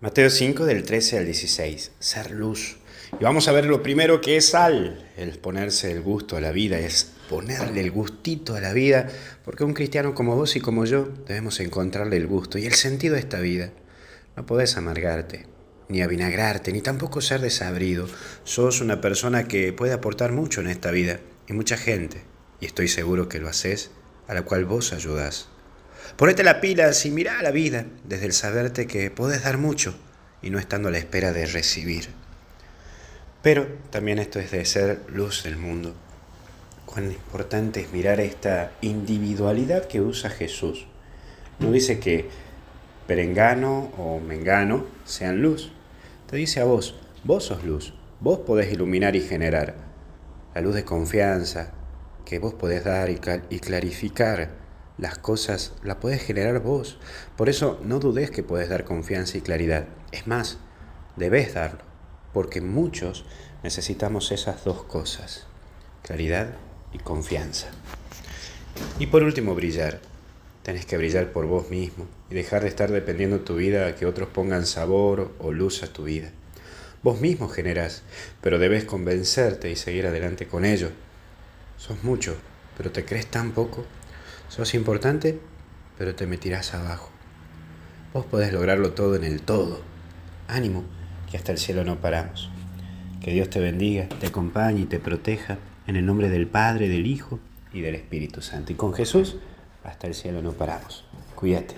Mateo 5 del 13 al 16, ser luz. Y vamos a ver lo primero que es sal, el ponerse el gusto a la vida, es ponerle el gustito a la vida, porque un cristiano como vos y como yo debemos encontrarle el gusto y el sentido a esta vida. No podés amargarte, ni avinagrarte, ni tampoco ser desabrido. Sos una persona que puede aportar mucho en esta vida, y mucha gente, y estoy seguro que lo haces, a la cual vos ayudás. Ponete la pila y mirá la vida desde el saberte que podés dar mucho y no estando a la espera de recibir. Pero también esto es de ser luz del mundo. Cuán importante es mirar esta individualidad que usa Jesús. No dice que perengano o mengano sean luz. Te dice a vos, vos sos luz, vos podés iluminar y generar. La luz de confianza que vos podés dar y clarificar las cosas las puedes generar vos. Por eso no dudes que puedes dar confianza y claridad. Es más, debes darlo, porque muchos necesitamos esas dos cosas, claridad y confianza. Y por último, brillar. Tenés que brillar por vos mismo y dejar de estar dependiendo tu vida a que otros pongan sabor o luz a tu vida. Vos mismo generás, pero debes convencerte y seguir adelante con ello. Sos mucho, pero te crees tan poco Sos importante, pero te metirás abajo. Vos podés lograrlo todo en el todo. Ánimo, que hasta el cielo no paramos. Que Dios te bendiga, te acompañe y te proteja en el nombre del Padre, del Hijo y del Espíritu Santo. Y con Jesús, hasta el cielo no paramos. Cuídate.